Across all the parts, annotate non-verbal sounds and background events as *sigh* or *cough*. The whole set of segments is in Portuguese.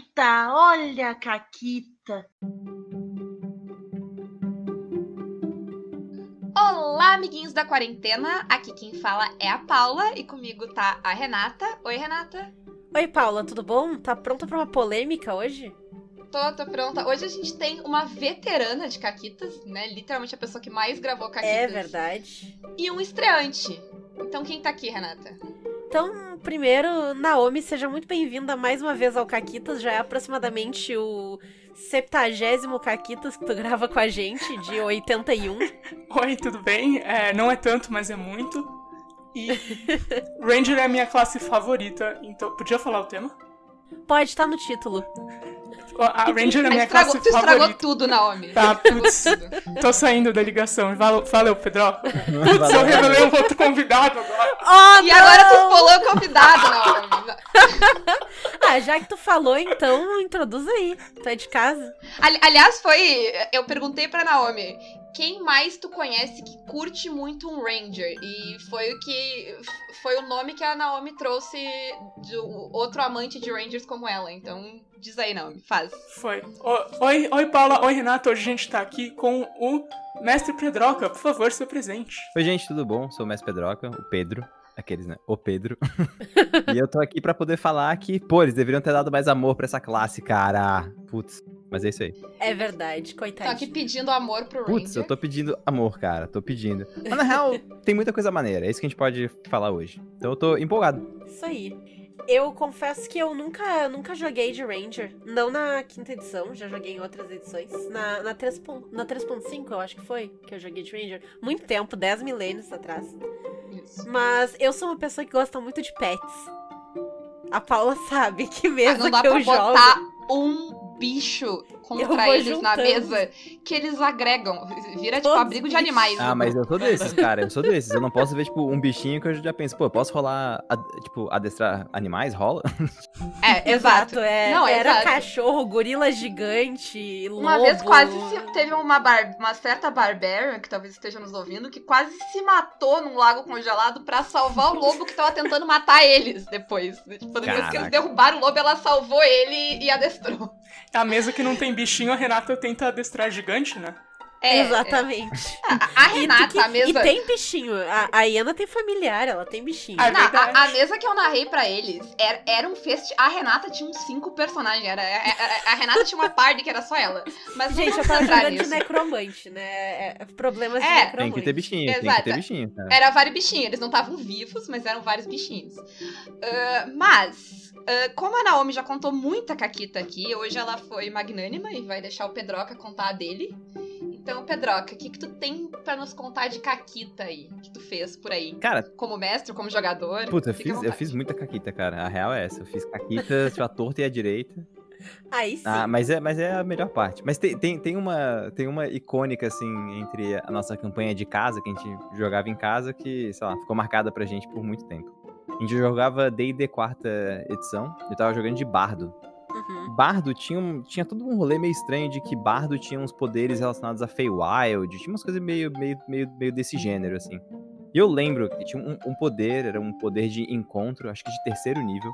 Caquita, olha a Caquita. Olá, amiguinhos da quarentena. Aqui quem fala é a Paula e comigo tá a Renata. Oi, Renata. Oi, Paula, tudo bom? Tá pronta pra uma polêmica hoje? Tô, tô pronta. Hoje a gente tem uma veterana de Caquitas, né? Literalmente a pessoa que mais gravou Caquitas. É verdade. E um estreante. Então quem tá aqui, Renata? Então, primeiro, Naomi, seja muito bem-vinda mais uma vez ao Caquitas. Já é aproximadamente o septagésimo Caquitas que tu *laughs* grava com a gente, de 81. Oi, tudo bem? É, não é tanto, mas é muito. E Ranger é a minha classe favorita, então. Podia falar o tema? Pode, tá no título. A *laughs* Ranger é a minha estragou, classe tu estragou favorita. tudo, Naomi. Tá, putz. tudo. Tô saindo da ligação. Valeu, valeu Pedro. *laughs* Putz, eu revelei um outro convidado agora. Oh, E agora tu espolou o convidado, Naomi. *laughs* Ah, já que tu falou, então introduz aí. Tu é de casa? Ali- aliás, foi. Eu perguntei pra Naomi. Quem mais tu conhece que curte muito um Ranger? E foi o que. Foi o nome que a Naomi trouxe de outro amante de Rangers como ela. Então, diz aí, Naomi, faz. Foi. Oi, oi, Paula. Oi, Renato. Hoje a gente tá aqui com o Mestre Pedroca. Por favor, seu presente. Oi, gente, tudo bom? Sou o Mestre Pedroca, o Pedro. Aqueles, né? O Pedro. *laughs* e eu tô aqui pra poder falar que, pô, eles deveriam ter dado mais amor pra essa classe, cara. Putz, mas é isso aí. É verdade, Tô aqui coitadinho. pedindo amor pro Putz, Ranger. eu tô pedindo amor, cara. Tô pedindo. Mas na real, *laughs* tem muita coisa maneira. É isso que a gente pode falar hoje. Então eu tô empolgado. Isso aí. Eu confesso que eu nunca, nunca joguei de Ranger. Não na quinta edição, já joguei em outras edições. Na, na 3 pon- na 3.5, eu acho que foi, que eu joguei de Ranger. Muito tempo, 10 milênios atrás. Isso. Mas eu sou uma pessoa que gosta muito de pets. A Paula *laughs* sabe que Ah, não dá que eu pra jogo. botar um bicho contra eles na juntando. mesa que eles agregam. Vira tipo Todos abrigo de animais. Ah, mas eu sou desses, cara. Eu sou desses. Eu não posso ver, tipo, um bichinho que eu já penso, pô, eu posso rolar, tipo, adestrar animais? Rola? É, *laughs* exato. Exato, é. Não, era exato. cachorro, gorila gigante, Uma lobo. vez quase se, teve uma, bar, uma certa barbarian, que talvez esteja nos ouvindo, que quase se matou num lago congelado pra salvar o lobo que tava tentando matar eles depois. Tipo, depois que eles Caraca. derrubaram o lobo, ela salvou ele e adestrou. É a mesa que não tem bichinho, a Renata tenta adestrar gigante, né? É, Exatamente. é. A, a E Renata, que- a mesa. E tem bichinho. A, a Iana tem familiar, ela tem bichinho. Ah, é Não, a, a mesa que eu narrei pra eles era, era um fest. A Renata tinha uns cinco personagens. Era, a, a- a Renata tinha uma party que era só ela. Mas não Gente, eu tava jogando de necromante, né? É, é, problemas de É. necromante. Tem que ter bichinho, tem que Exato. ter bichinho, cara. Era vários bichinhos, eles não estavam vivos, mas eram vários bichinhos. Ah, mas, ah, como a Naomi já contou muita caquita aqui, hoje ela foi magnânima e vai deixar o Pedroca contar a dele. Então, Pedroca, o que, que tu tem pra nos contar de caquita aí, que tu fez por aí? Cara, Como mestre, como jogador? puta, eu fiz, eu fiz muita caquita, cara. A real é essa. Eu fiz caquita, *laughs* tipo, a torta e a direita. Aí sim. Ah, mas é, mas é a melhor parte. Mas tem, tem, tem, uma, tem uma icônica, assim, entre a nossa campanha de casa, que a gente jogava em casa, que, sei lá, ficou marcada pra gente por muito tempo. A gente jogava D&D quarta edição, eu tava jogando de bardo. Uhum. Bardo tinha, um- tinha todo um rolê meio estranho de que Bardo tinha uns poderes relacionados a Feywild, tinha umas coisas meio, meio, meio, meio desse gênero, assim. E eu lembro que tinha um, um poder, era um poder de encontro, acho que de terceiro nível,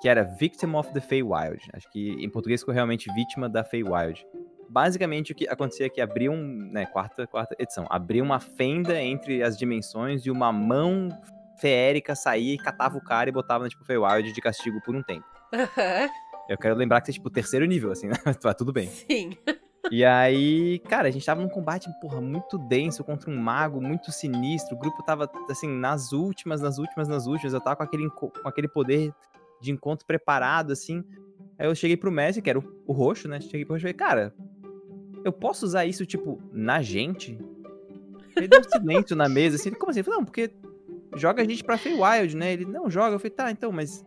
que era Victim of the Feywild. Acho que em português ficou realmente Vítima da Feywild. Basicamente o que acontecia é que abria um, né, quarta, quarta edição, abria uma fenda entre as dimensões e uma mão feérica saía e catava o cara e botava na tipo Feywild de castigo por um tempo. Aham, Eu quero lembrar que você é, tipo, terceiro nível, assim, né? *laughs* Tá tudo bem. Sim. E aí, cara, a gente tava num combate, porra, muito denso contra um mago muito sinistro. O grupo tava, assim, nas últimas, nas últimas, nas últimas. Eu tava com aquele, com aquele poder de encontro preparado, assim. Aí eu cheguei pro mestre, que era o, o roxo, né? Cheguei pro roxo e falei, cara, eu posso usar isso, tipo, na gente? Ele deu um silêncio na mesa, assim. Ele, Como assim? Eu falei, não, porque joga a gente pra Feywild, né? Ele, não, joga. Eu falei, tá, então, mas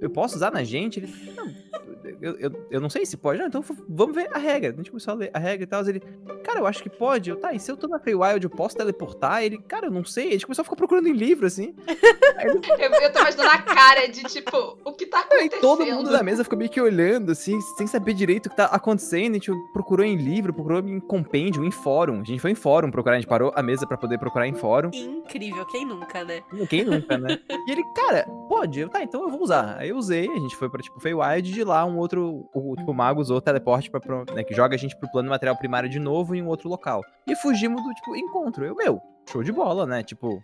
eu posso usar na gente? Ele, não, eu, eu, eu não sei se pode. Não, então f- vamos ver a regra. A gente começou a ler a regra e tal. Ele, cara, eu acho que pode. Eu, tá, e se eu tô na Feywild, eu posso teleportar? Ele, cara, eu não sei. A gente começou a ficar procurando em livro, assim. *laughs* Eu, eu tô imaginando a cara de tipo, o que tá Aí acontecendo? todo mundo da mesa ficou meio que olhando, assim, sem saber direito o que tá acontecendo. A gente procurou em livro, procurou em compêndio, em fórum. A gente foi em fórum procurar, a gente parou a mesa pra poder procurar em fórum. Incrível, quem nunca, né? Quem nunca, né? E ele, cara, pode. Eu, tá, então eu vou usar. Aí eu usei, a gente foi pra, tipo, Feywild, de lá um outro, o, tipo, o mago usou o teleporte pra, pro- né, que joga a gente pro plano material primário de novo em um outro local. E fugimos do, tipo, encontro. Eu, meu, show de bola, né? Tipo,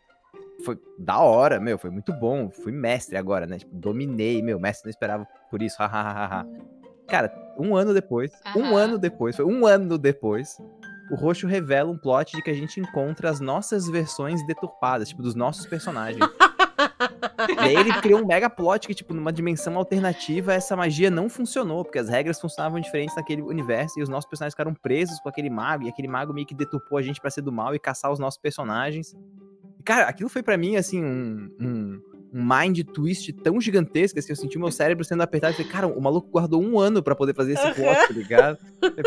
foi da hora, meu, foi muito bom. Fui mestre agora, né? Tipo, dominei, meu, mestre não esperava por isso, hahaha. Cara, um ano depois, um ano depois, foi um ano depois, o roxo revela um plot de que a gente encontra as nossas versões deturpadas, tipo, dos nossos personagens. *laughs* E aí ele criou um mega plot que, tipo, numa dimensão alternativa, essa magia não funcionou, porque as regras funcionavam diferentes naquele universo, e os nossos personagens ficaram presos com aquele mago, e aquele mago meio que deturpou a gente pra ser do mal e caçar os nossos personagens. E, cara, aquilo foi pra mim, assim, um, um, um mind twist tão gigantesco, assim, eu senti o meu cérebro sendo apertado, e falei, cara, o maluco guardou um ano pra poder fazer esse plot, tá ligado?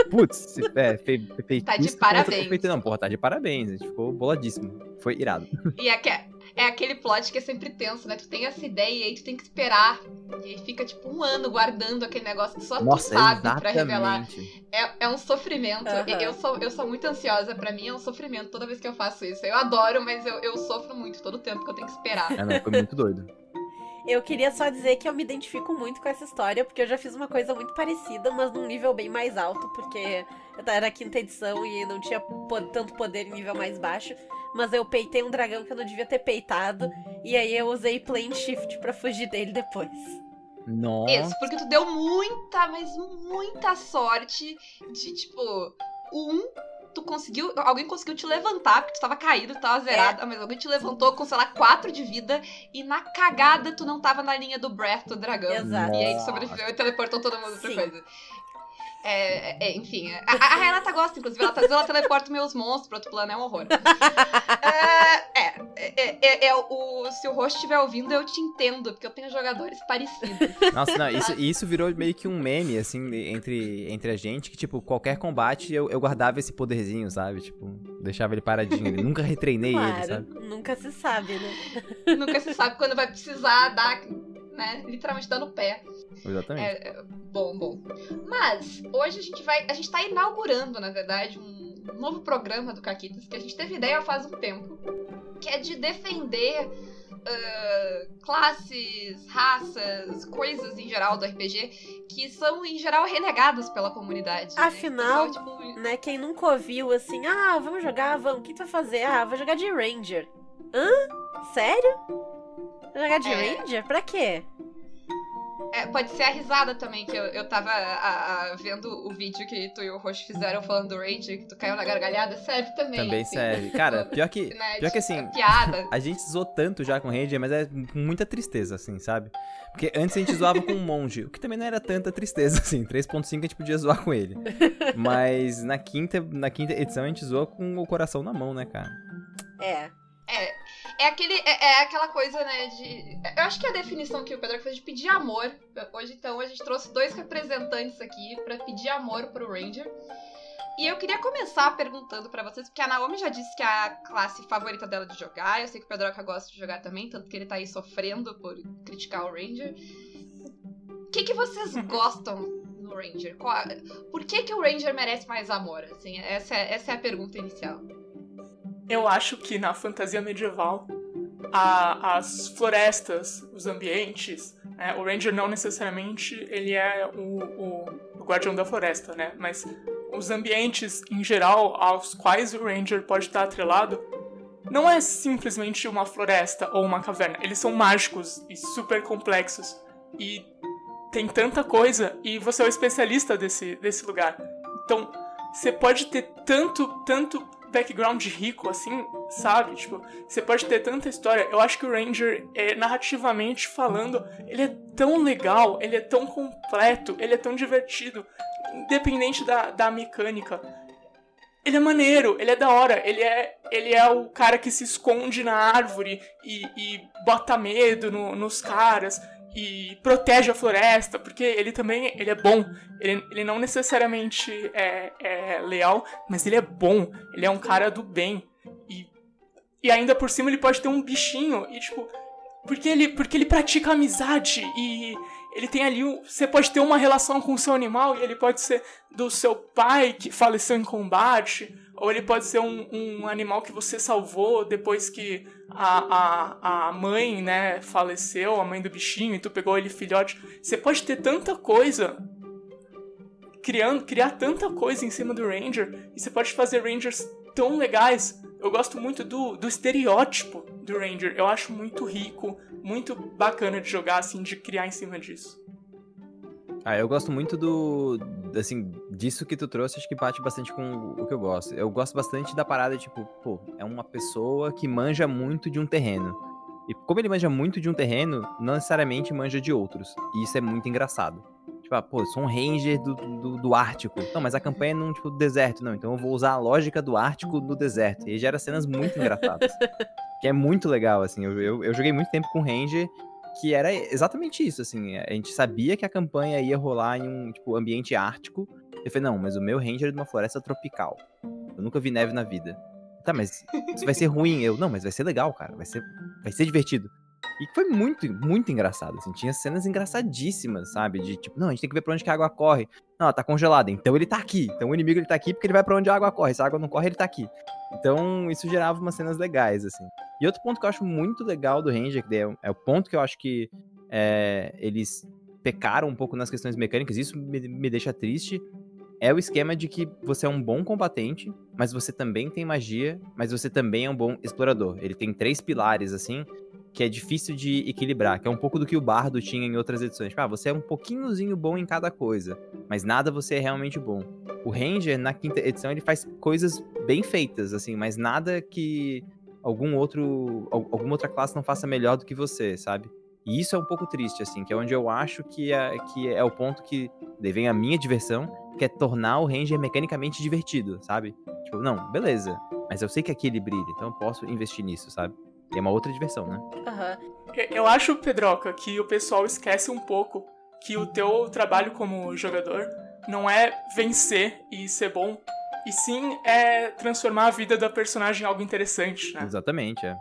Putz, é, fe, fe, fe, Tá de parabéns. perfeito. Não, porra, tá de parabéns, a gente ficou boladíssimo. Foi irado. E aque- é aquele plot que é sempre tenso, né? Tu tem essa ideia e aí tu tem que esperar. E aí fica tipo um ano guardando aquele negócio que só Nossa, tu sabe pra revelar. exatamente. É, é um sofrimento. Aham. Eu, sou, eu sou muito ansiosa, pra mim é um sofrimento toda vez que eu faço isso. Eu adoro, mas eu, eu sofro muito todo o tempo que eu tenho que esperar. É, não, foi muito doido. Eu queria só dizer que eu me identifico muito com essa história, porque eu já fiz uma coisa muito parecida, mas num nível bem mais alto, porque eu era a quinta edição e não tinha po- tanto poder em nível mais baixo. Mas eu peitei um dragão que eu não devia ter peitado, e aí eu usei plane shift pra fugir dele depois. Nossa. Isso, porque tu deu muita, mas muita sorte de, tipo, um, tu conseguiu. Alguém conseguiu te levantar, porque tu tava caído, tu tava zerado, mas alguém te levantou com, sei lá, quatro de vida, e na cagada tu não tava na linha do breath do dragão. Exato. E aí tu sobreviveu e teleportou todo mundo pra Sim. coisa. É, é, enfim, a, a Renata gosta, inclusive, ela, tá- ela teleporta meus monstros pro outro plano, é um horror. É, é, é, é, é, o, se o host estiver ouvindo, eu te entendo, porque eu tenho jogadores parecidos. Nossa, não, isso, e isso virou meio que um meme, assim, entre, entre a gente, que, tipo, qualquer combate eu, eu guardava esse poderzinho, sabe? Tipo, deixava ele paradinho ali. Nunca retreinei ele, Claro, sabe? nunca se sabe, né? Nunca se sabe quando vai precisar dar, né? Literalmente dar no pé. Exatamente. É, é, bom, bom. Mas hoje a gente vai. A gente tá inaugurando, na verdade, um novo programa do Caquitas que a gente teve ideia faz um tempo. Que é de defender ah, classes, raças, coisas em geral do RPG que são em geral renegadas pela comunidade. né? Afinal, Então, tipo, Né? Quem nunca ouviu assim, ah, vamos jogar, vamos, o que tu vai fazer? Ah, vou jogar de Ranger. Hã? Sério? Jogar de É. Ranger? Pra quê? É, pode ser a risada também, que eu, eu tava a- a- vendo o vídeo que tu e o Roxo fizeram falando do Ranger, que tu caiu na gargalhada, serve também. Também assim. serve. Cara, *laughs* pior que, Né, pior que tipo, assim, é piada. *laughs* a gente zoou tanto já com o Ranger, mas é com muita tristeza, assim, sabe? Porque antes a gente zoava com o monge, o que também não era tanta tristeza, *laughs* assim. 3.5 a gente podia zoar com ele. Mas na quinta, na quinta edição a gente zoa com o coração na mão, né, cara? É. É, é, aquele, é, é aquela coisa, né, de... Eu acho que é a definição que o Pedro fez de pedir amor. Hoje, então, a gente trouxe dois representantes aqui pra pedir amor pro Ranger. E eu queria começar perguntando pra vocês, porque a Naomi já disse que é a classe favorita dela de jogar. Eu sei que o Pedroca gosta de jogar também, tanto que ele tá aí sofrendo por criticar o Ranger. O que, que vocês gostam no Ranger? Qual Por que, que o Ranger merece mais amor? Assim, essa é, essa é a pergunta inicial. Eu acho que na fantasia medieval, a- as florestas, os ambientes, né, o Ranger não necessariamente ele é o, o- guardião da floresta, né? Mas os ambientes em geral aos quais o Ranger pode estar atrelado não é simplesmente uma floresta ou uma caverna. Eles são mágicos e super complexos. E tem tanta coisa e você é o especialista desse, desse lugar. Então, você pode ter tanto, tanto background rico, assim, sabe? Tipo, você pode ter tanta história. Eu acho que o Ranger, é, narrativamente falando, ele é tão legal, ele é tão completo, ele é tão divertido, independente da, da mecânica. Ele é maneiro, ele é da hora, ele é, ele é o cara que se esconde na árvore e, e bota medo no- nos caras. E protege a floresta, porque ele também ele é bom. Ele, ele não necessariamente é, é leal, mas ele é bom. Ele é um cara do bem. E, e ainda por cima ele pode ter um bichinho. E tipo, porque ele, porque ele pratica amizade e ele tem ali. Você pode ter uma relação com o seu animal e ele pode ser do seu pai que faleceu em combate, ou ele pode ser um, um animal que você salvou depois que a, a, a mãe, né, faleceu, a mãe do bichinho, e tu pegou ele filhote. Você pode ter tanta coisa. Criando, criar tanta coisa em cima do Ranger, e você pode fazer Rangers tão legais. Eu gosto muito do, do estereótipo do Ranger. Eu acho muito rico, muito bacana de jogar, assim, de criar em cima disso. Ah, eu gosto muito do. Assim, disso que tu trouxe, acho que bate bastante com o que eu gosto. Eu gosto bastante da parada, tipo, pô, é uma pessoa que manja muito de um terreno. E como ele manja muito de um terreno, não necessariamente manja de outros. E isso é muito engraçado. Tipo, ah, pô, eu sou um ranger do, do, do, Ártico. Não, mas a campanha é num, tipo, deserto. Não, então eu vou usar a lógica do Ártico no deserto. E gera cenas muito engraçadas. *laughs* que é muito legal, assim. Eu, eu, eu, joguei muito tempo com Ranger, que era exatamente isso, assim. A gente sabia que a campanha ia rolar em um, tipo, ambiente ártico. Eu falei, não, mas o meu Ranger é de uma floresta tropical. Eu nunca vi neve na vida. Tá, mas isso vai ser ruim. Eu, não, mas vai ser legal, cara. Vai ser, vai ser divertido. E foi muito, muito engraçado, assim. Tinha cenas engraçadíssimas, sabe? De tipo, não, a gente tem que ver pra onde que a água corre. Não, ela tá congelada, então ele tá aqui. Então o inimigo ele tá aqui porque ele vai pra onde a água corre. Se a água não corre, ele tá aqui. Então isso gerava umas cenas legais, assim. E outro ponto que eu acho muito legal do Ranger, que é, é o ponto que eu acho que é, eles pecaram um pouco nas questões mecânicas, isso me, me deixa triste, é o esquema de que você é um bom combatente, mas você também tem magia, mas você também é um bom explorador. Ele tem três pilares, assim, que é difícil de equilibrar, que é um pouco do que o Bardo tinha em outras edições. Tipo, ah, você é um pouquinhozinho bom em cada coisa, mas nada você é realmente bom. O Ranger, na quinta edição, ele faz coisas bem feitas, assim, mas nada que algum outro, alguma outra classe não faça melhor do que você, sabe? E isso é um pouco triste, assim, que é onde eu acho que é, que é o ponto que vem a minha diversão, que é tornar o Ranger mecanicamente divertido, sabe? Tipo, não, beleza, mas eu sei que aqui ele brilha, então eu posso investir nisso, sabe? E é uma outra diversão, né? Uhum. Eu acho, Pedroca, que o pessoal esquece um pouco que o teu trabalho como jogador não é vencer e ser bom, e sim é transformar a vida da personagem em algo interessante, né? Exatamente, é.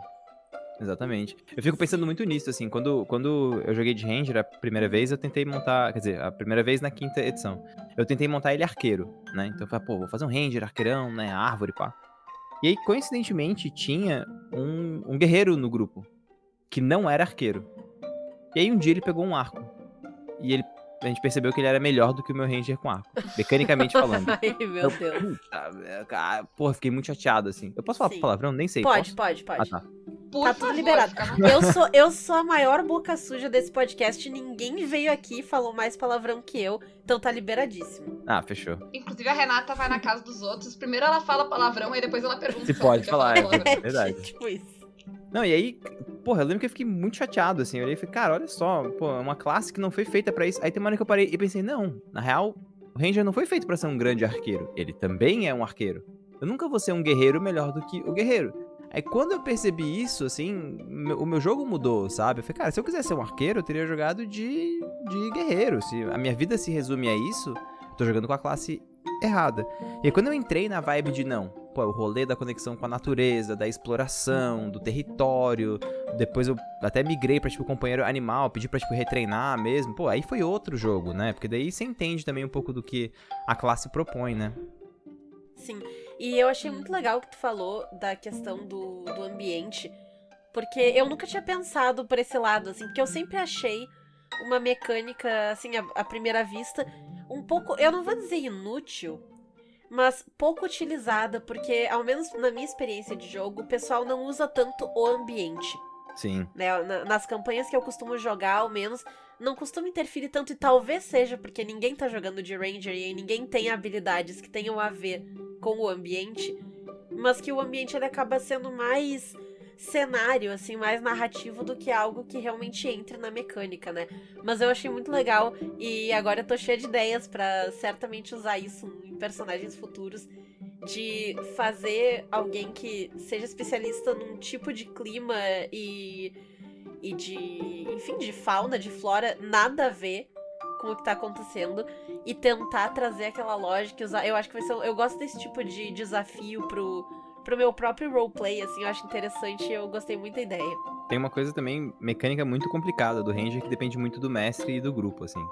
Exatamente. Eu fico pensando muito nisso, assim, quando, quando eu joguei de Ranger a primeira vez, eu tentei montar, quer dizer, a primeira vez na quinta edição, eu tentei montar ele arqueiro, né? Então eu falei, pô, vou fazer um Ranger, arqueirão, né, árvore, pá. E aí, coincidentemente, tinha um, um guerreiro no grupo que não era arqueiro. E aí um dia ele pegou um arco. E ele a gente percebeu que ele era melhor do que o meu Ranger com arco. Mecanicamente *laughs* falando. Ai, meu Deus. Puta, cara, porra, fiquei muito chateado, assim. Eu posso falar Sim. palavrão? Nem sei. Pode, posso? pode, pode. Ah, tá. Por tá tudo liberado. Eu sou, eu sou a maior boca suja desse podcast. Ninguém veio aqui e falou mais palavrão que eu. Então tá liberadíssimo. Ah, fechou. Inclusive a Renata vai na casa dos outros. Primeiro ela fala palavrão e depois ela pergunta se, pode falar. É, é *laughs* verdade. *laughs* tipo isso. Não, e aí, porra, eu lembro que eu fiquei muito chateado, assim. Eu olhei e falei, cara, olha só, pô, é uma classe que não foi feita para isso. Aí tem uma hora que eu parei e pensei, não, na real, o Ranger não foi feito para ser um grande arqueiro. Ele também é um arqueiro. Eu nunca vou ser um guerreiro melhor do que o guerreiro. Aí quando eu percebi isso, assim, o meu jogo mudou, sabe? Eu falei, cara, se eu quisesse ser um arqueiro, eu teria jogado de, de guerreiro. Se a minha vida se resume a isso, tô jogando com a classe errada. E aí, quando eu entrei na vibe de não, pô, o rolê da conexão com a natureza, da exploração, do território, depois eu até migrei pra, tipo, companheiro animal, pedi pra, tipo, retreinar mesmo, pô, aí foi outro jogo, né? Porque daí você entende também um pouco do que a classe propõe, né? Sim, e eu achei muito legal o que tu falou da questão do, do ambiente, porque eu nunca tinha pensado por esse lado, assim, porque eu sempre achei uma mecânica, assim, à, à primeira vista, um pouco, eu não vou dizer inútil, mas pouco utilizada, porque, ao menos na minha experiência de jogo, o pessoal não usa tanto o ambiente. Sim. Né? Nas campanhas que eu costumo jogar, ao menos, não costuma interferir tanto, e talvez seja porque ninguém tá jogando de Ranger e ninguém tem habilidades que tenham a ver com o ambiente, mas que o ambiente ele acaba sendo mais cenário, assim, mais narrativo do que algo que realmente entre na mecânica, né? Mas eu achei muito legal e agora eu tô cheia de ideias para certamente usar isso em personagens futuros de fazer alguém que seja especialista num tipo de clima e e de, enfim, de fauna, de flora, nada a ver com o que tá acontecendo e tentar trazer aquela lógica usar. Eu acho que vai ser. Eu gosto desse tipo de desafio pro, pro meu próprio roleplay, assim, eu acho interessante e eu gostei muito da ideia. Tem uma coisa também, mecânica muito complicada do Ranger, que depende muito do mestre e do grupo, assim.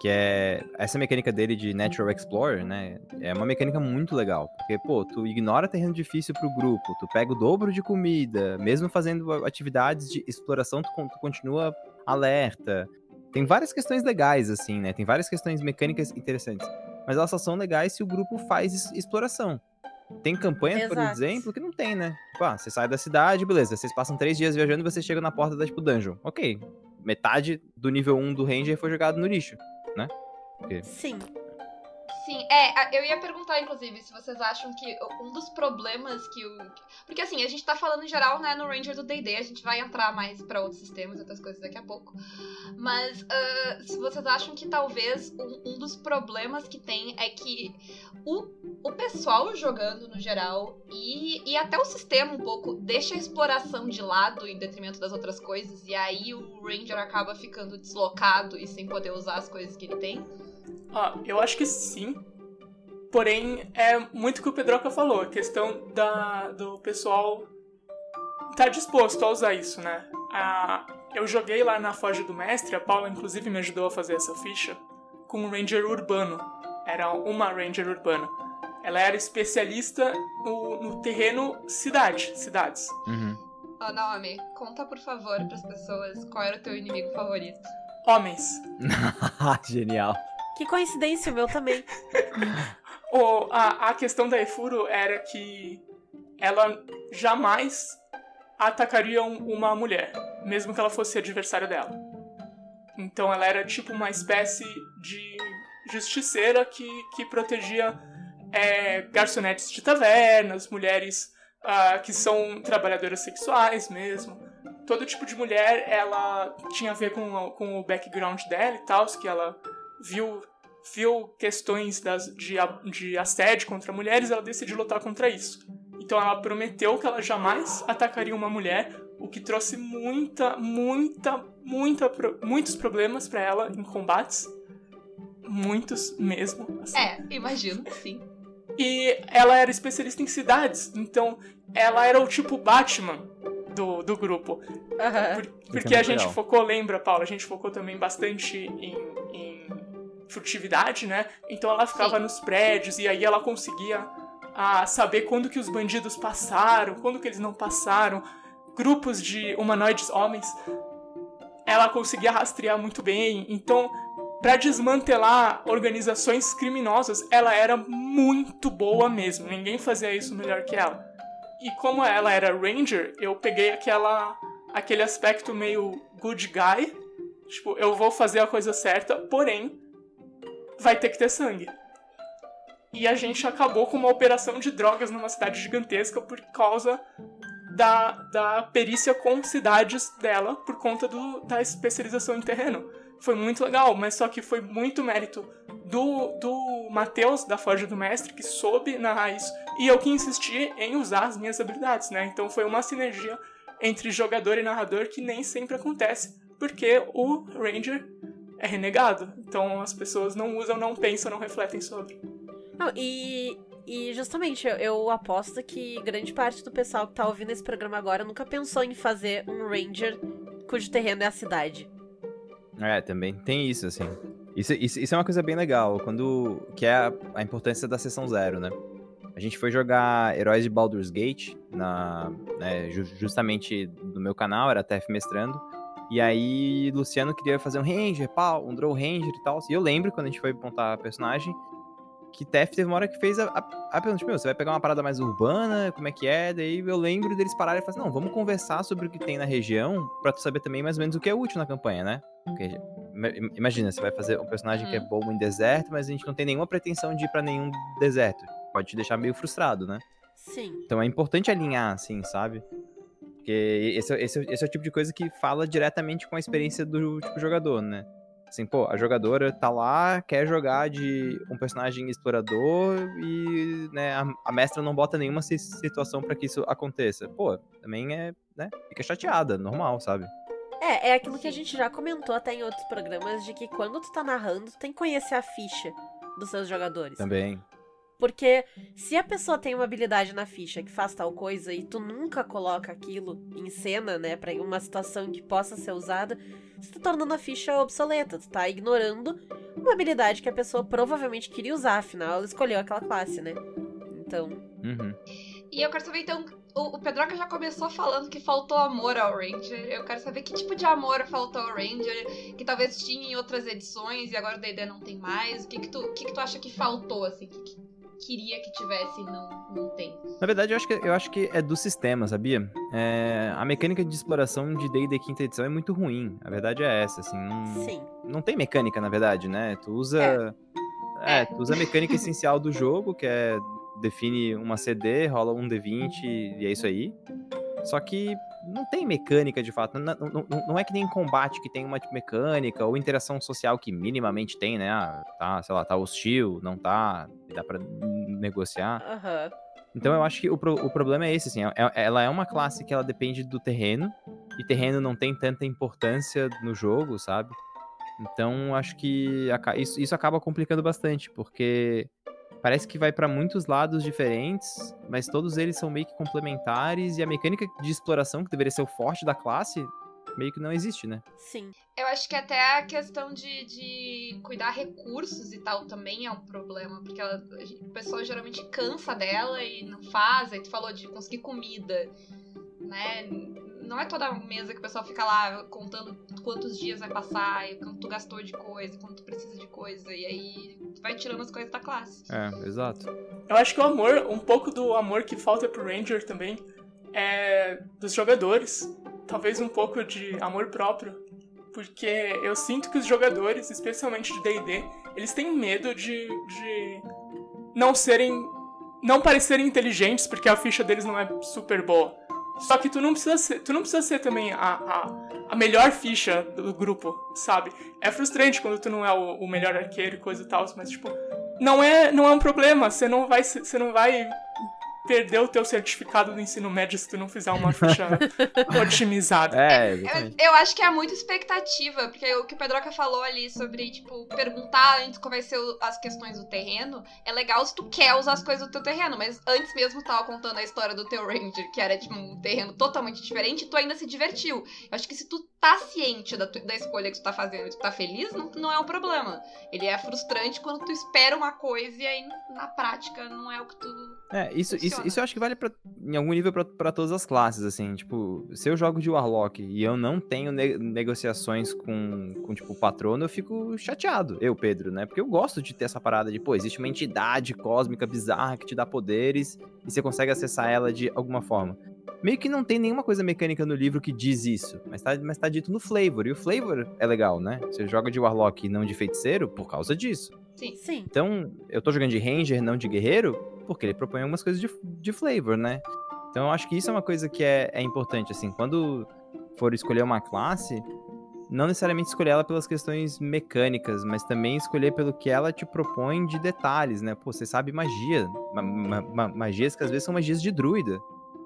Que é essa mecânica dele de Natural Explorer, né? É uma mecânica muito legal. Porque, pô, tu ignora terreno difícil pro grupo, tu pega o dobro de comida, mesmo fazendo atividades de exploração, tu, tu continua alerta. Tem várias questões legais, assim, né? Tem várias questões mecânicas interessantes. Mas elas só são legais se o grupo faz exploração. Tem campanha, por Exato. exemplo, que não tem, né? Tipo, ah, você sai da cidade, beleza. Vocês passam três dias viajando e você chega na porta da, tipo, dungeon. Ok. Metade do nível 1 do Ranger foi jogado no lixo, né? Porque... Sim. Sim, é, eu ia perguntar, inclusive, se vocês acham que um dos problemas que o. Porque assim, a gente tá falando em geral, né, no Ranger do DD, a gente vai entrar mais pra outros sistemas outras coisas daqui a pouco. Mas ah, se vocês acham que talvez um, um dos problemas que tem é que o, o pessoal jogando no geral e, e até o sistema um pouco deixa a exploração de lado em detrimento das outras coisas, e aí o Ranger acaba ficando deslocado e sem poder usar as coisas que ele tem. Ah, eu acho que sim. Porém, é muito o que o Pedroca falou, a questão da, do pessoal tá disposto a usar isso, né? Ah, eu joguei lá na Foge do Mestre, a Paula inclusive me ajudou a fazer essa ficha, com um Ranger urbano. Era uma Ranger urbana. Ela era especialista no, no terreno cidade, cidades. Uhum. Ó, Naomi, conta por favor pras pessoas qual era o teu inimigo favorito. Homens. *laughs* Genial. Que coincidência, o meu também. *laughs* O, a, a questão da Efuro era que ela jamais atacaria um- uma mulher, mesmo que ela fosse adversária dela. Então ela era tipo uma espécie de justiceira que, que protegia é, garçonetes de tavernas, mulheres ah, que são trabalhadoras sexuais mesmo. Todo tipo de mulher, ela tinha a ver com, com o background dela e tal, que ela viu viu questões das, de, de assédio contra mulheres, ela decidiu lutar contra isso. Então ela prometeu que ela jamais atacaria uma mulher, o que trouxe muita, muita, muita, muitos problemas pra ela em combates. Muitos mesmo. assim. É, imagino, sim. E ela era especialista em cidades, então ela era o tipo Batman do, do grupo. Por- é porque a gente legal. focou, lembra, Paula? A gente focou também bastante em furtividade, né? Então ela ficava Sim. nos prédios e aí ela conseguia ah, saber quando que os bandidos passaram, quando que eles não passaram. Grupos de humanoides homens, ela conseguia rastrear muito bem. Então, pra desmantelar organizações criminosas, ela era muito boa mesmo. Ninguém fazia isso melhor que ela. E como ela era ranger, eu peguei aquela aquele aspecto meio good guy. Tipo, eu vou fazer a coisa certa, porém vai ter que ter sangue. E a gente acabou com uma operação de drogas numa cidade gigantesca por causa da, da perícia com cidades dela, por conta do, da especialização em terreno. Foi muito legal, mas só que foi muito mérito do, do Matheus, da Forja do Mestre, que soube narrar isso, e eu que insisti em usar as minhas habilidades, né? Então foi uma sinergia entre jogador e narrador que nem sempre acontece, porque o Ranger é renegado. Então as pessoas não usam, não pensam, não refletem sobre. Não, e, e justamente, eu, eu aposto que grande parte do pessoal que tá ouvindo esse programa agora nunca pensou em fazer um Ranger cujo terreno é a cidade. É, também tem isso, assim. Isso, isso, isso é uma coisa bem legal, quando. Que é a, a importância da sessão zero, né? A gente foi jogar Heróis de Baldur's Gate, na, né, ju- justamente no meu canal, era TF Mestrando. E aí, Luciano queria fazer um Ranger, pau, um Draw Ranger e tal. E eu lembro, quando a gente foi montar a personagem, que TF teve uma hora que fez a, a, a pergunta, tipo, meu, você vai pegar uma parada mais urbana, como é que é? Daí eu lembro deles pararem e falar assim, não, vamos conversar sobre o que tem na região, pra tu saber também mais ou menos o que é útil na campanha, né? Porque, ima- imagina, você vai fazer um personagem que é Uhum. bom em deserto, mas a gente não tem nenhuma pretensão de ir pra nenhum deserto. Pode te deixar meio frustrado, né? Sim. Então é importante alinhar, assim, sabe? Porque esse, é- esse, é- esse é o tipo de coisa que fala diretamente com a experiência do tipo, jogador, né? Assim, pô, a jogadora tá lá, quer jogar de um personagem explorador e, né, a, a mestra não bota nenhuma si- situação pra que isso aconteça. Pô, também é, né, fica chateada, normal, sabe? É, é aquilo que a gente já comentou até em outros programas, de que quando tu tá narrando, tu tem que conhecer a ficha dos seus jogadores. Também. Porque se a pessoa tem uma habilidade na ficha que faz tal coisa e tu nunca coloca aquilo em cena, né, pra uma situação que possa ser usada, você tá tornando a ficha obsoleta. Tu tá ignorando uma habilidade que a pessoa provavelmente queria usar, afinal ela escolheu aquela classe, né? Então, Uhum. E eu quero saber, então, o, o Pedroca já começou falando que faltou amor ao Ranger. Eu quero saber que tipo de amor faltou ao Ranger, que talvez tinha em outras edições e agora o D&D não tem mais. O que que tu, o que que tu acha que faltou, assim, que, que queria que tivesse e não, não tem? Na verdade, eu acho que, eu acho que é do sistema, sabia? É, a mecânica de exploração de D&D quinta edição é muito ruim. A verdade é essa, assim. Não, sim. não tem mecânica, na verdade, né? Tu usa. É, É. tu usa a mecânica essencial do jogo, que é define uma CD, rola um D20 e é isso aí. Só que não tem mecânica de fato. Não, não- não- é que nem combate que tem uma mecânica ou interação social que minimamente tem, né? Ah, tá, sei lá, tá hostil, não tá, dá pra negociar. Aham. Então eu acho que o, pro- o problema é esse, assim, é- ela é uma classe que ela depende do terreno, e terreno não tem tanta importância no jogo, sabe? Então acho que isso, isso acaba complicando bastante, porque parece que vai pra muitos lados diferentes, mas todos eles são meio que complementares, e a mecânica de exploração, que deveria ser o forte da classe, meio que não existe, né? Sim. Eu acho que até a questão de, de cuidar recursos e tal também é um problema, porque ela, a pessoal geralmente cansa dela e não faz. Aí tu falou de conseguir comida, né? Não é toda mesa que o pessoal fica lá contando quantos dias vai passar, e quanto tu gastou de coisa, quanto tu precisa de coisa, e aí tu vai tirando as coisas da classe. É, exato. Eu acho que o amor, um pouco do amor que falta pro Ranger também, é dos jogadores. Talvez um pouco de amor próprio. Porque eu sinto que os jogadores, especialmente de DD, eles têm medo de, de não serem. não parecerem inteligentes porque a ficha deles não é super boa. Só que tu não precisa ser, tu não precisa ser também a, a, a melhor ficha do grupo, sabe? É frustrante quando tu não é o, o melhor arqueiro e coisa e tal, mas tipo, não é, não é um problema. Você não vai, você não vai perder o teu certificado do ensino médio se tu não fizer uma ficha *laughs* otimizada. É, Eu, exatamente. eu acho que é muito expectativa, porque o que o Pedroca falou ali sobre, tipo, perguntar antes qual vai ser o- as questões do terreno, é legal se tu quer usar as coisas do teu terreno, mas antes mesmo tava contando a história do teu Ranger, que era, tipo, um terreno totalmente diferente, tu ainda se divertiu. Eu acho que se tu tá ciente da, tu- da escolha que tu tá fazendo e tu tá feliz, não, não é um problema. Ele é frustrante quando tu espera uma coisa e aí, na prática, não é o que tu... É, isso, isso, Funciona. isso eu acho que vale pra, em algum nível pra, pra todas as classes, assim, tipo, se eu jogo de Warlock e eu não tenho ne- negociações com, com, tipo, o patrono, eu fico chateado, eu, Pedro, né? Porque eu gosto de ter essa parada de, pô, existe uma entidade cósmica bizarra que te dá poderes e você consegue acessar ela de alguma forma. Meio que não tem nenhuma coisa mecânica no livro que diz isso, mas tá, mas tá dito no flavor, e o flavor é legal, né? Você joga de Warlock e não de feiticeiro por causa disso. Sim. Sim. Então, eu tô jogando de Ranger, não de guerreiro, porque ele propõe algumas coisas de, de flavor, né? Então, eu acho que isso é uma coisa que é, é importante, assim, quando for escolher uma classe, não necessariamente escolher ela pelas questões mecânicas, mas também escolher pelo que ela te propõe de detalhes, né? Pô, você sabe magia, ma- ma- ma- magias que às vezes são magias de druida.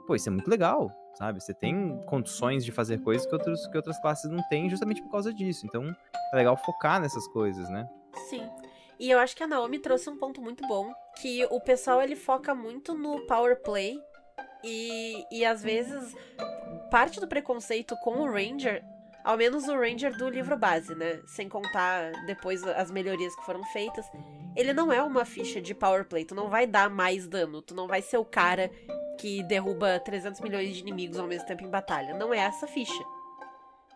Pô, isso é muito legal, sabe? Você tem condições de fazer coisas que, outros, que outras classes não têm justamente por causa disso. Então, é legal focar nessas coisas, né? Sim. E eu acho que a Naomi trouxe um ponto muito bom, que o pessoal ele foca muito no power play e, e às vezes parte do preconceito com o Ranger, ao menos o Ranger do livro base, né? Sem contar depois as melhorias que foram feitas, ele não é uma ficha de power play, tu não vai dar mais dano, tu não vai ser o cara que derruba 300 milhões de inimigos ao mesmo tempo em batalha. Não é essa ficha.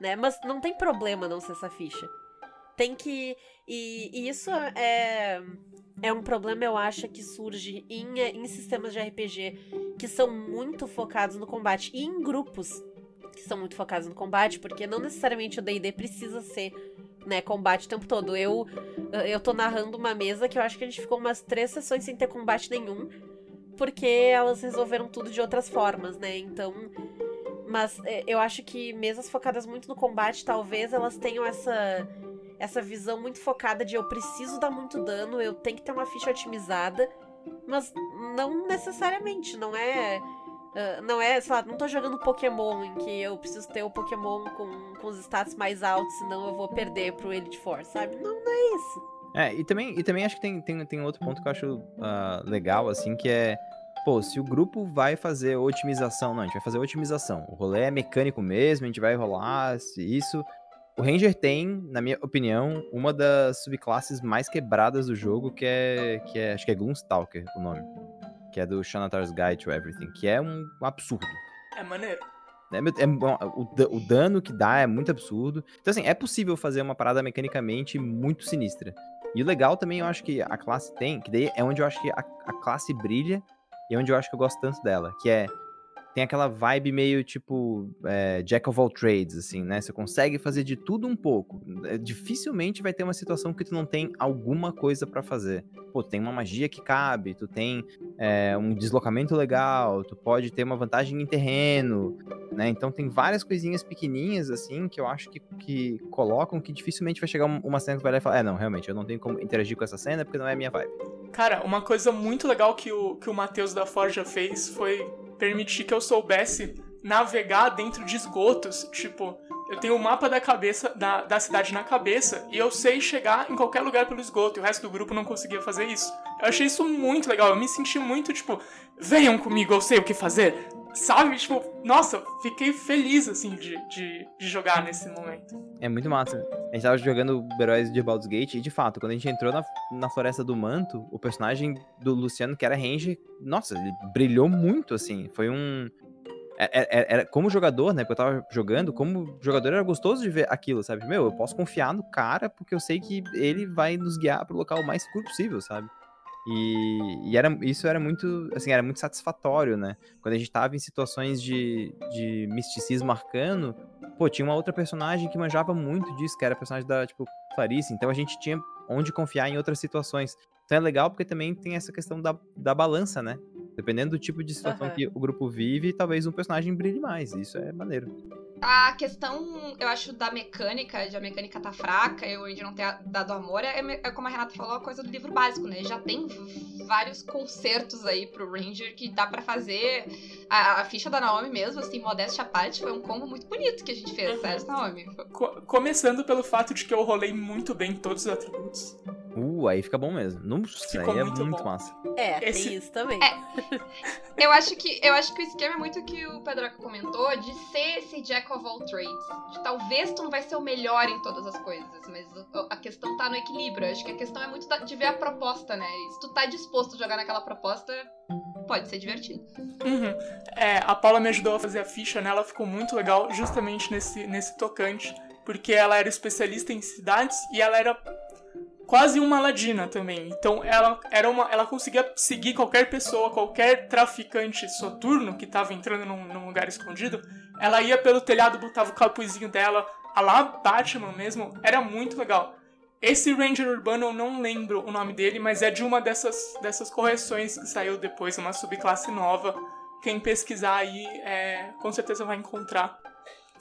Né? Mas não tem problema não ser essa ficha. Tem que. E, e isso é, é um problema, eu acho, que surge em, em sistemas de RPG que são muito focados no combate. E em grupos que são muito focados no combate, porque não necessariamente o DD precisa ser né, combate o tempo todo. Eu, eu tô narrando uma mesa que eu acho que a gente ficou umas três sessões sem ter combate nenhum, porque elas resolveram tudo de outras formas, né? Então. Mas é, eu acho que mesas focadas muito no combate, talvez elas tenham essa essa visão muito focada de eu preciso dar muito dano, eu tenho que ter uma ficha otimizada, mas não necessariamente, não é Uh, não é, sei lá, não tô jogando Pokémon em que eu preciso ter o Pokémon com, com os status mais altos, senão eu vou perder pro Elite Four, sabe? Não, não é isso. É, e também, e também acho que tem, tem, tem outro ponto que eu acho uh, legal, assim, que é. Pô, se o grupo vai fazer otimização, não, a gente vai fazer otimização. O rolê é mecânico mesmo, a gente vai rolar isso. O Ranger tem, na minha opinião, uma das subclasses mais quebradas do jogo, que é, que é acho que é Gloomstalker o nome que é do Shanatar's Guide to Everything, que é um absurdo. É maneiro. É, é, o, o dano que dá é muito absurdo. Então, assim, é possível fazer uma parada mecanicamente muito sinistra. E o legal também, eu acho que a classe tem, que daí é onde eu acho que a, a classe brilha e é onde eu acho que eu gosto tanto dela, que é tem aquela vibe meio tipo é, Jack of all trades, assim, né? Você consegue fazer de tudo um pouco. É, dificilmente vai ter uma situação que tu não tem alguma coisa para fazer. Pô, tem uma magia que cabe, tu tem é, um deslocamento legal, tu pode ter uma vantagem em terreno, né? Então tem várias coisinhas pequenininhas, assim, que eu acho que, que colocam que dificilmente vai chegar uma cena que vai lá e falar, é, não, realmente, eu não tenho como interagir com essa cena porque não é a minha vibe. Cara, uma coisa muito legal que o, que o Matheus da Forja fez foi permitir que eu soubesse navegar dentro de esgotos. Tipo, eu tenho o um mapa da cabeça da, da cidade na cabeça e eu sei chegar em qualquer lugar pelo esgoto e o resto do grupo não conseguia fazer isso. Eu achei isso muito legal. Eu me senti muito, tipo, venham comigo, eu sei o que fazer. Sabe? Tipo, nossa, fiquei feliz, assim, de, de, de, jogar nesse momento. É muito massa. A gente tava jogando Heróis de Baldur's Gate e, de fato, quando a gente entrou na, na Floresta do Manto, o personagem do Luciano, que era Ranger, nossa, ele brilhou muito, assim. Foi um... Era, é, é, era, como jogador, né? Porque eu tava jogando, como jogador era gostoso de ver aquilo, sabe? Meu, eu posso confiar no cara porque eu sei que ele vai nos guiar pro local mais seguro possível, sabe? E, e, era, isso era muito, assim, era muito satisfatório, né? Quando a gente tava em situações de, de misticismo arcano, pô, tinha uma outra personagem que manjava muito disso, que era a personagem da, tipo, Clarice. Então a gente tinha onde confiar em outras situações. Então é legal porque também tem essa questão da, da balança, né? Dependendo do tipo de situação uhum. que o grupo vive, talvez um personagem brilhe mais. Isso é maneiro. A questão, eu acho, da mecânica, de a mecânica tá fraca, eu ainda não ter dado amor, é, é, como a Renata falou, a coisa do livro básico, né? Já tem vários concertos aí pro Ranger que dá para fazer. A, a, ficha da Naomi mesmo, assim, modéstia à parte, foi um combo muito bonito que a gente fez, certo, Naomi? Co começando pelo fato de que eu rolei muito bem todos os atributos. Uh, aí fica bom mesmo. Não sei, é muito, muito massa. É, Esse... tem isso também. É. eu, acho que, eu acho que o esquema é muito o que o Pedroca comentou, de ser esse Jack of all trades. De, talvez tu não vai ser o melhor em todas as coisas, mas a questão tá no equilíbrio. Eu acho que a questão é muito de ver a proposta, né? E se tu tá disposto a jogar naquela proposta, pode ser divertido. Uhum. É, a Paula me ajudou a fazer a ficha, né? Ela ficou muito legal justamente nesse, nesse tocante. Porque ela era especialista em cidades e ela era quase uma ladina também. Então ela era uma, ela conseguia seguir qualquer pessoa, qualquer traficante soturno que estava entrando num, num, lugar escondido. Ela ia pelo telhado, botava o capuzinho dela, a lá Batman mesmo, era muito legal. Esse Ranger Urbano eu não lembro o nome dele, mas é de uma dessas, dessas correções que saiu depois, uma subclasse nova. Quem pesquisar aí é, com certeza vai encontrar.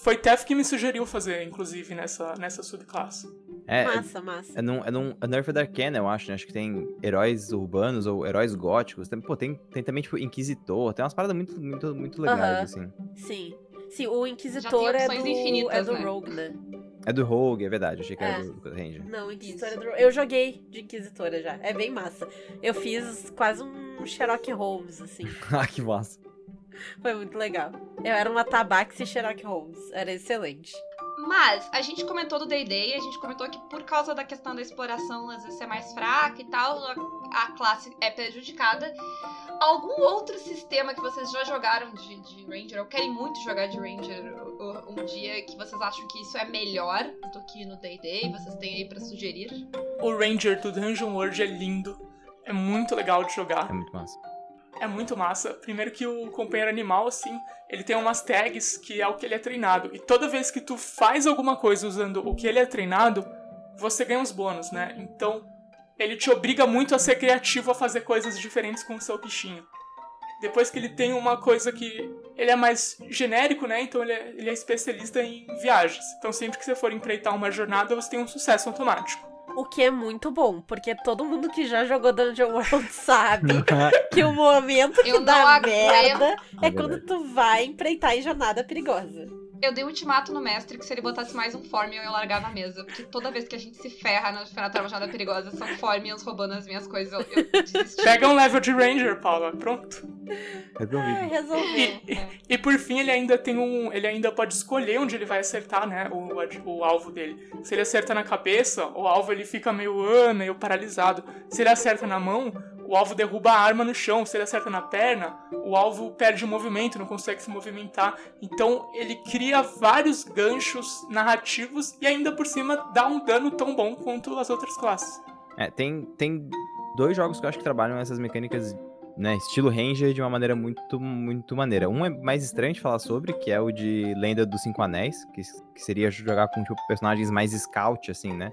Foi Tef que me sugeriu fazer, inclusive, nessa, nessa subclasse. É, massa, massa. É num, é num Unnerved Arcana, eu acho, né? Acho que tem heróis urbanos ou heróis góticos. Tem, pô, tem, tem também, tipo, Inquisitor. Tem umas paradas muito, muito, muito legais, assim. Sim. Sim, o Inquisitor é do, é do né? Rogue, né? É do Rogue, é verdade. Achei que é. era do, do Ranger. Não, Inquisitor é do Rogue. Eu joguei de Inquisitora já. É bem massa. Eu fiz quase um Sherlock Holmes, assim. *laughs* ah, que massa. Foi muito legal. Eu era uma Tabaxi Sherlock Holmes. Era excelente. Mas a gente comentou do Day-Day, a gente comentou que por causa da questão da exploração às vezes ser mais fraca e tal, a, a classe é prejudicada. Algum outro sistema que vocês já jogaram de, de Ranger, ou querem muito jogar de Ranger um dia, que vocês acham que isso é melhor do que no Day-Day? Vocês têm aí pra sugerir? O Ranger do Dungeon World é lindo. É muito legal de jogar. É muito massa é muito massa. Primeiro que o companheiro animal, assim, ele tem umas tags que é o que ele é treinado. E toda vez que tu faz alguma coisa usando o que ele é treinado, você ganha uns bônus, né? Então, ele te obriga muito a ser criativo, a fazer coisas diferentes com o seu bichinho. Depois que ele tem uma coisa que ele é mais genérico, né? Então ele é, ele é especialista em viagens. Então sempre que você for empreitar uma jornada, você tem um sucesso automático. O que é muito bom, porque todo mundo que já jogou Dungeon World *laughs* sabe *laughs* que o momento que Eu dá merda é É quando tu vai empreitar em jornada perigosa. Eu dei ultimato no mestre que se ele botasse mais um Formion eu ia largar na mesa. Porque toda vez que a gente se ferra na Fenatra Jornada Perigosa são Formions roubando as minhas coisas. Eu, eu desisti. Pega um level de Ranger, Paula. Pronto. Ah, Resolvido. resolveu. E, e, e por fim, ele ainda tem um. Ele ainda pode escolher onde ele vai acertar, né? O, o alvo dele. Se ele acerta na cabeça, o alvo ele fica meio, ah, meio paralisado. Se ele acerta na mão, o alvo derruba a arma no chão. Se ele acerta na perna, o alvo perde o movimento, não consegue se movimentar. Então ele cria vários ganchos narrativos e ainda por cima dá um dano tão bom quanto as outras classes. É, tem, tem dois jogos que eu acho que trabalham essas mecânicas, né, estilo Ranger de uma maneira muito, muito maneira. Um é mais estranho de falar sobre, que é o de Lenda dos Cinco Anéis, que, que seria jogar com tipo, personagens mais scout, assim, né?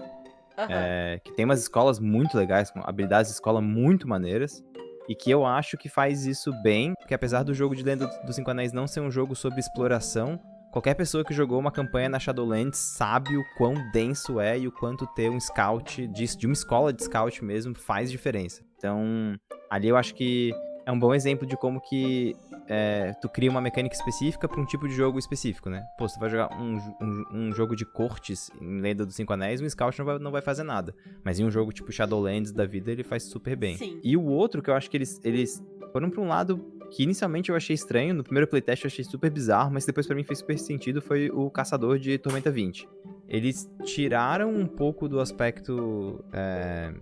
Aham. É, que tem umas escolas muito legais, com habilidades de escola muito maneiras. E que eu acho que faz isso bem, porque apesar do jogo de Lenda dos Cinco Anéis não ser um jogo sobre exploração, qualquer pessoa que jogou uma campanha na Shadowlands sabe o quão denso é e o quanto ter um scout, de, de uma escola de scout mesmo, faz diferença. Então, ali eu acho que é um bom exemplo de como que é, tu cria uma mecânica específica para um tipo de jogo específico, né? Pô, se tu vai jogar um, um, um jogo de cortes em Lenda dos Cinco Anéis, um Scout não vai, não vai fazer nada. Mas em um jogo tipo Shadowlands da vida, ele faz super bem. Sim. E o outro que eu acho que eles, eles foram pra um lado que inicialmente eu achei estranho, no primeiro playtest eu achei super bizarro, mas depois pra mim fez super sentido, foi o Caçador de Tormenta 20. Eles tiraram um pouco do aspecto é,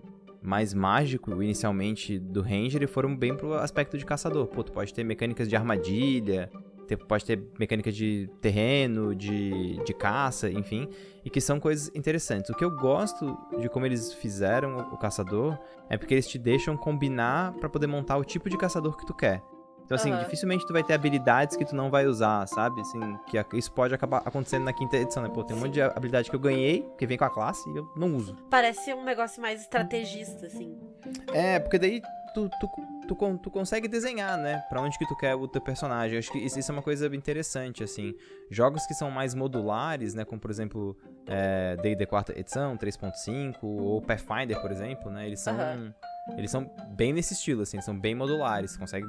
mais mágico, inicialmente, do Ranger e foram bem pro aspecto de caçador. Pô, tu pode ter mecânicas de armadilha, ter- pode ter mecânica de terreno, de, de caça, enfim, e que são coisas interessantes. O que eu gosto de como eles fizeram o, o caçador é porque eles te deixam combinar pra poder montar o tipo de caçador que tu quer. Então, assim, Aham. dificilmente tu vai ter habilidades que tu não vai usar, sabe? Assim, que isso pode acabar acontecendo na quinta edição, né? Pô, tem um monte de habilidade que eu ganhei, que vem com a classe, e eu não uso. Parece um negócio mais estrategista, assim. É, porque daí tu, tu, tu, tu consegue desenhar, né? Pra onde que tu quer o teu personagem. Eu acho que isso, é uma coisa interessante, assim. Jogos que são mais modulares, né? Como, por exemplo, é, D&D quarta edição, 3.5, ou Pathfinder, por exemplo, né? Eles são... Aham. Eles são bem nesse estilo, assim. São bem modulares. Você consegue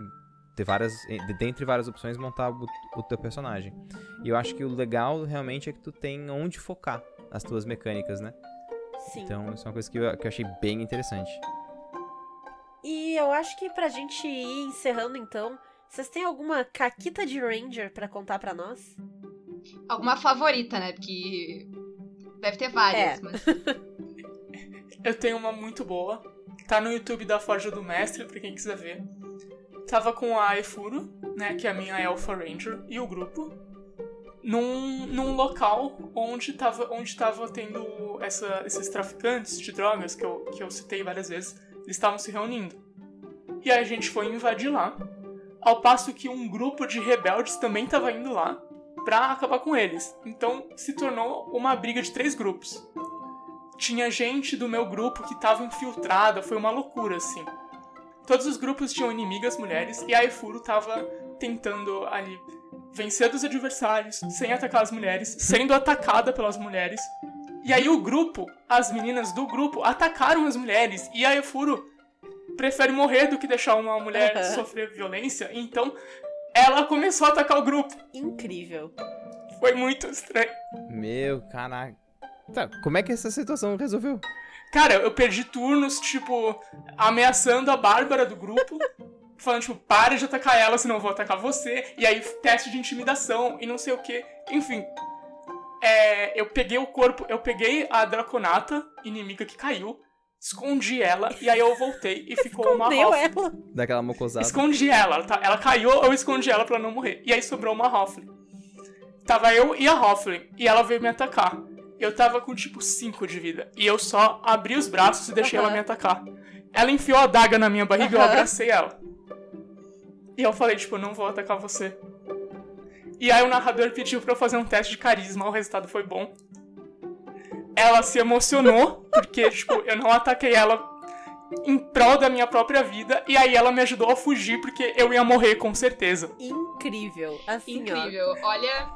ter várias... de- Dentre várias opções, montar o, o teu personagem. E eu acho que o legal, realmente, é que tu tem onde focar as tuas mecânicas, né? Sim. Então, isso é uma coisa que eu, que eu achei bem interessante. E eu acho que pra gente ir encerrando, então, vocês têm alguma caquita de Ranger pra contar pra nós? Alguma favorita, né? Porque deve ter várias, É. mas. *laughs* Eu tenho uma muito boa. Tá no YouTube da Forja do Mestre, pra quem quiser ver. Tava com a Efuro, né, que é a minha Elfa Ranger, e o grupo. Num, num local onde tava, onde tava tendo essa- esses traficantes de drogas que eu, que eu citei várias vezes. Eles estavam se reunindo. E a gente foi invadir lá. Ao passo que um grupo de rebeldes também tava indo lá pra acabar com eles. Então se tornou uma briga de três grupos tinha gente do meu grupo que tava infiltrada, foi uma loucura, assim. Todos os grupos tinham inimigas mulheres e a Efuro tava tentando ali vencer dos adversários, sem atacar as mulheres, sendo atacada pelas mulheres. E aí o grupo, as meninas do grupo, atacaram as mulheres e a Efuro prefere morrer do que deixar uma mulher Aham. sofrer violência, então ela começou a atacar o grupo. Incrível. Foi muito estranho. Meu, caraca. Tá, como é que essa situação resolveu? Cara, eu perdi turnos, tipo, ameaçando a Bárbara do grupo. Falando, tipo, para de atacar ela, senão eu vou atacar você. E aí, teste de intimidação e não sei o que. Enfim. É, eu peguei o corpo, eu peguei a Draconata, inimiga que caiu, escondi ela, e aí eu voltei e *laughs* ficou uma Deu Hoffling. ela. Daquela mocosada. Escondi ela, ela, tá- ela caiu, eu escondi ela pra não morrer. E aí sobrou uma Hoffling. Tava eu e a Hoffling, e ela veio me atacar. Eu tava com tipo 5 de vida. E eu só abri os braços e deixei ela me atacar. Ela enfiou a daga na minha barriga e eu abracei ela. E eu falei, tipo, eu não vou atacar você. E aí o narrador pediu pra eu fazer um teste de carisma, o resultado foi bom. Ela se emocionou, porque, *laughs* tipo, eu não ataquei ela em prol da minha própria vida, e aí ela me ajudou a fugir, porque eu ia morrer com certeza. Incrível. Assim, ó. Incrível. Olha,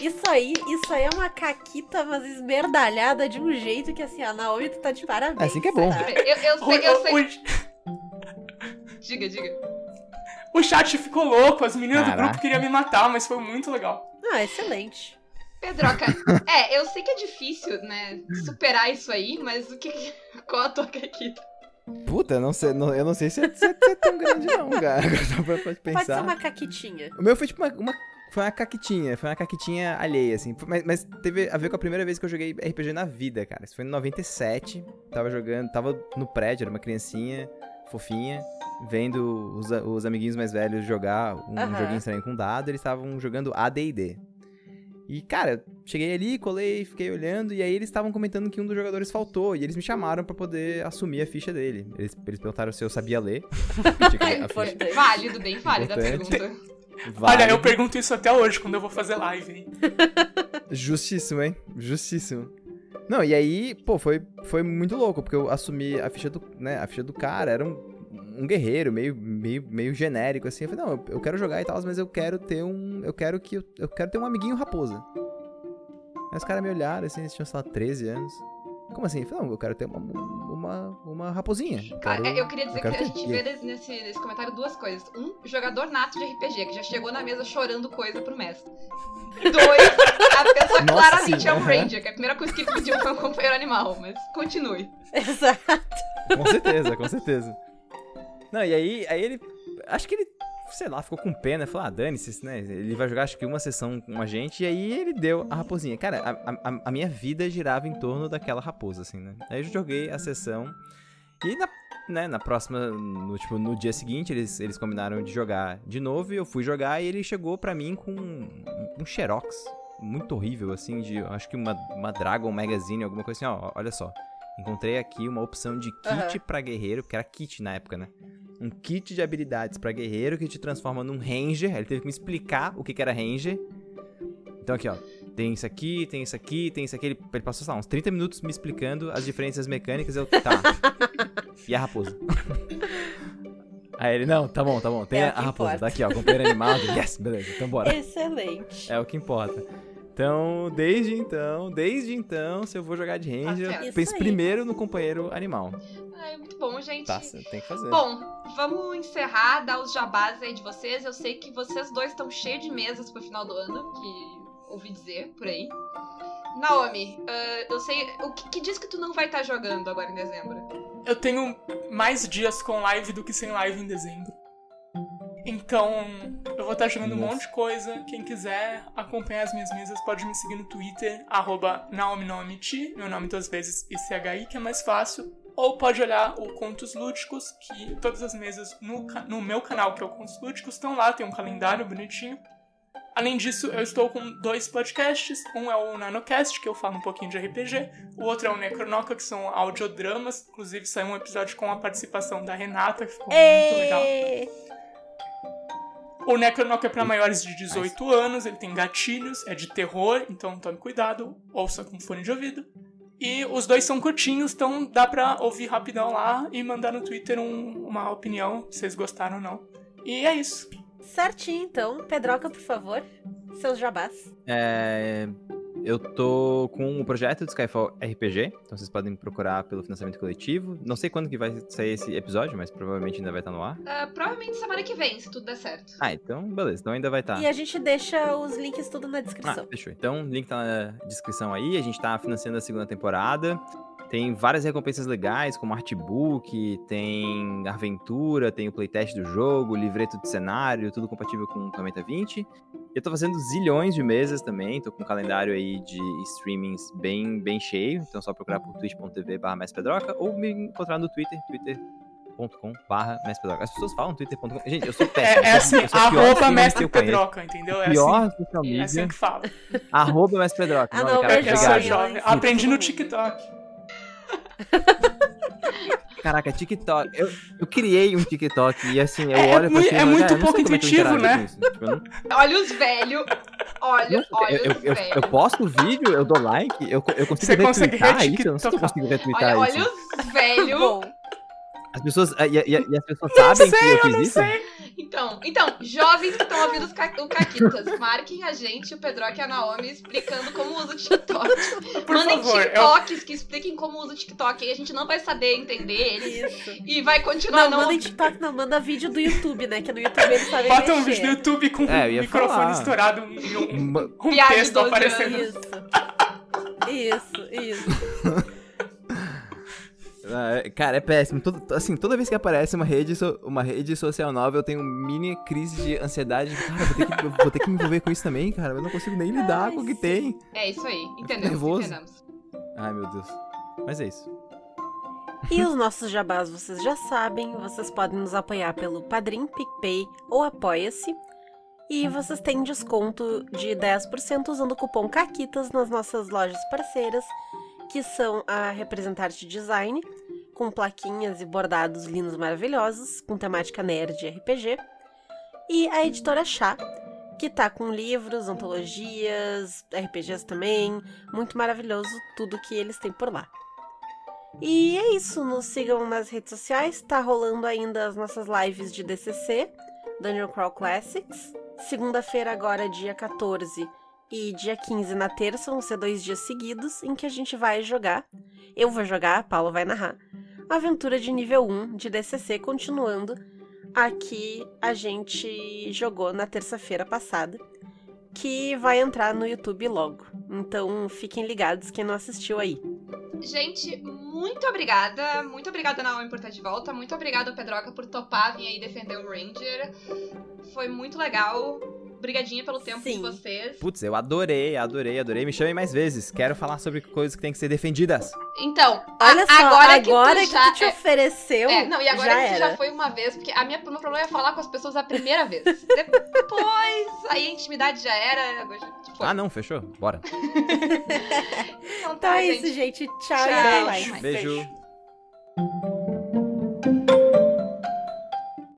Isso aí, isso aí é uma caquita, mas esmerdalhada de um jeito que assim, a Naomi, tu tá de parabéns. É assim que é bom. sabe? Eu, eu sei, eu o- sei. o- Diga, diga. o chat ficou louco, as meninas do Caraca. grupo queriam me matar, mas foi muito legal. Ah, excelente. Pedroca, é, eu sei que é difícil, né, superar isso aí, mas o que. Qual a tua caquita? Puta, eu não sei, não- eu não sei se é, se é- se é tão grande não, cara. *laughs* Pra, pra Pode ser pensar. uma caquitinha. O meu foi tipo uma, uma- Foi uma caquitinha, foi uma caquitinha alheia, assim. Mas, mas teve a ver com a primeira vez que eu joguei RPG na vida, cara. Isso foi em 97. Tava jogando, tava no prédio, era uma criancinha fofinha, vendo os, os amiguinhos mais velhos jogar um Aham. joguinho estranho com dado. Eles estavam jogando ADD. E, cara, cheguei ali, colei, fiquei olhando, e aí eles estavam comentando que um dos jogadores faltou, e eles me chamaram pra poder assumir a ficha dele. Eles, eles perguntaram se eu sabia ler. *laughs* Importante. Válido, bem válida a Importante. Pergunta. Olha, eu pergunto isso até hoje, quando eu vou fazer live, hein? *laughs* Justíssimo, hein? Justíssimo. Não, e aí, pô, foi, foi muito louco, porque eu assumi a ficha do, né, a ficha do cara, era um, um guerreiro, meio, meio, meio genérico, assim. Eu falei, não, eu, eu quero jogar e tal, mas eu quero ter um, eu quero que, eu, eu quero ter um amiguinho raposa. Aí os caras me olharam, assim, eles tinham, sei lá, 13 anos. Como assim? Eu falei, não, eu quero ter uma, uma, uma raposinha. Cara, Quero- eu queria dizer que quero a ter. gente vê nesse, nesse, comentário duas coisas. Um, jogador nato de RPG, que já chegou na mesa chorando coisa pro mestre. *laughs* Dois, a pessoa Nossa, claramente sim, é um. Ranger, que a primeira coisa que ele pediu foi um companheiro animal, mas continue. Exato. Com certeza, com certeza. Não, e aí, aí ele. Acho que ele, sei lá, ficou com pena. Falou, ah, dane-se, né? Ele vai jogar acho que uma sessão com a gente. E aí ele deu a raposinha. Cara, a, a, a minha vida girava em torno daquela raposa, assim, né? Aí eu joguei a sessão. E na, né, na próxima, no, tipo, no dia seguinte, eles, eles combinaram de jogar de novo. E eu fui jogar e ele chegou pra mim com um, um xerox muito horrível, assim, de acho que uma, uma Dragon Magazine, alguma coisa assim, ó, olha só. Encontrei aqui uma opção de kit Aham. pra guerreiro, porque era kit na época, né? Um kit de habilidades pra guerreiro que te transforma num ranger. Ele teve que me explicar o que, que era ranger. Então aqui, ó. Tem isso aqui, tem isso aqui, tem isso aqui. Ele, ele passou, sei lá, uns 30 minutos me explicando as diferenças mecânicas. Eu, tá. *laughs* e a raposa? Aí ele, não, tá bom, tá bom. Tem É a raposa, importa. tá aqui, ó. Companheiro animal. Yes, beleza, então bora. Excelente. É o que importa. Então, desde então, desde então, se eu vou jogar de ranger, Isso penso aí. primeiro no companheiro animal. Ai, muito bom, gente. Tá, tem que fazer. Bom, vamos encerrar, dar os jabás aí de vocês. Eu sei que vocês dois estão cheios de mesas pro final do ano, que ouvi dizer por aí. Naomi, ah, eu sei. O que, que diz que tu não vai estar jogando agora em dezembro? Eu tenho mais dias com live do que sem live em dezembro. Então, eu vou estar jogando um Nossa. monte de coisa. Quem quiser acompanhar as minhas mesas pode me seguir no Twitter, arroba naominomiti, meu nome duas vezes ICHI, que é mais fácil. Ou pode olhar o Contos Lúdicos, que todas as mesas no, no meu canal, que é o Contos Lúdicos, estão lá, tem um calendário bonitinho. Além disso, eu estou com dois podcasts. Um é o NanoCast, que eu falo um pouquinho de RPG. O outro é o Necronoca, que são audiodramas. Inclusive, saiu um episódio com a participação da Renata, que ficou muito legal. O Necronoca é pra maiores de 18 anos, ele tem gatilhos, é de terror, então tome cuidado, ouça com fone de ouvido. E os dois são curtinhos, então dá pra ouvir rapidão lá e mandar no Twitter um- uma opinião, se vocês gostaram ou não. E é isso. Certinho, então. Pedroca, por favor. Seus jabás. É, eu tô com o projeto do Skyfall RPG, então vocês podem procurar pelo financiamento coletivo. Não sei quando que vai sair esse episódio, mas provavelmente ainda vai estar no ar. Ah, provavelmente semana que vem, se tudo der certo. Ah, então beleza, então ainda vai estar. E a gente deixa os links tudo na Ah, descrição. fechou. Então, o link tá na descrição aí. A gente tá financiando a segunda temporada. Tem várias recompensas legais, como artbook, tem aventura, tem o playtest do jogo, livreto de cenário, tudo compatível com o Tormenta 20. Eu tô fazendo zilhões de mesas também, tô com um calendário aí de streamings bem, bem cheio, então é só procurar por twitch.tv barra ou me encontrar no Twitter, twitter.com barra messpedroca. As pessoas falam twitter.com... Gente, eu sou péssimo. É, é assim, arroba mestre. Pedroca, entendeu? É Pior assim, social é media, assim que fala. arroba messpedroca. Ah, Não, não, cara, É eu sou jovem. Aprendi no TikTok. Caraca, TikTok. Eu, eu criei um TikTok e assim, eu É- é olho pra e é falo, muito "Cara, eu não sei pouco é intuitivo, né?" com isso." Tipo, não- Olha os velhos. Olha, olha eu, os eu, eu, velhos. eu posto o vídeo, eu dou like, eu, eu consigo Você consegue retweetar isso, eu não sei se eu consigo retweetar Olha, isso. olha os velhos. As pessoas, e, e- e as pessoas Não sabem sei, que eu eu fiz não isso? sei. Então, então, jovens que estão ouvindo os ca o Caquitas, marquem a gente, o Pedroca e a Naomi, explicando como usa o TikTok. Por Mandem favor, eu- TikToks que expliquem como usa o TikTok. Aí a gente não vai saber entender eles. Isso. E vai continuar Não, não. manda em TikTok, não, manda vídeo do YouTube, né? Que no YouTube eles sabem Bota um vídeo no YouTube com É, eu microfone falar. estourado e um, um texto 12 aparecendo. Isso. Isso, isso. Ah, é- Cara, é péssimo. Todo- assim, toda vez que aparece uma rede, so- uma rede social nova, eu tenho mini crise de ansiedade. Cara, vou ter, que, eu vou ter que me envolver com isso também, cara. Eu não consigo nem lidar Ai, com o que tem. É isso aí. Entendemos, nervoso. entendemos. Ai, meu Deus. Mas é isso. E os nossos jabás vocês já sabem, vocês podem nos apoiar pelo Padrim, PicPay ou Apoia-se. E vocês têm desconto de 10% usando o cupom CAQUITAS nas nossas lojas parceiras, que são a Representarte Design, com plaquinhas e bordados lindos maravilhosos, com temática nerd e RPG, e a Editora Chá, que tá com livros, antologias, RPGs também, muito maravilhoso tudo que eles têm por lá. E é isso, nos sigam nas redes sociais, tá rolando ainda as nossas lives de DCC, Dungeon Crawl Classics. Segunda-feira agora, dia 14 e dia 15 na terça, vão ser dois dias seguidos em que a gente vai jogar. Eu vou jogar, a Paula vai narrar. Aventura de nível 1 de DCC, continuando a que a gente jogou na terça-feira passada, que vai entrar no YouTube logo. Então fiquem ligados quem não assistiu aí. Gente, muito obrigada. Muito obrigada, Naomi, por estar de volta. Muito obrigada, Pedroca, por topar vir aí defender o Ranger. Foi muito legal. Obrigadinha pelo tempo de Sim. vocês. Putz, eu adorei, adorei, adorei. Me chamem mais vezes. Quero falar sobre coisas que têm que ser defendidas. Então, a- Olha só, agora, agora, que que, tu já tu te é- ofereceu, É, não, e agora já que tu já foi uma vez, porque a minha, o meu problema é falar com as pessoas a primeira vez. *laughs* Depois, aí a intimidade já era. foi. Ah, não, fechou? Bora. então, *laughs* Então tá, é gente. isso, gente. Tchau, Tchau. e até mais. Beijo.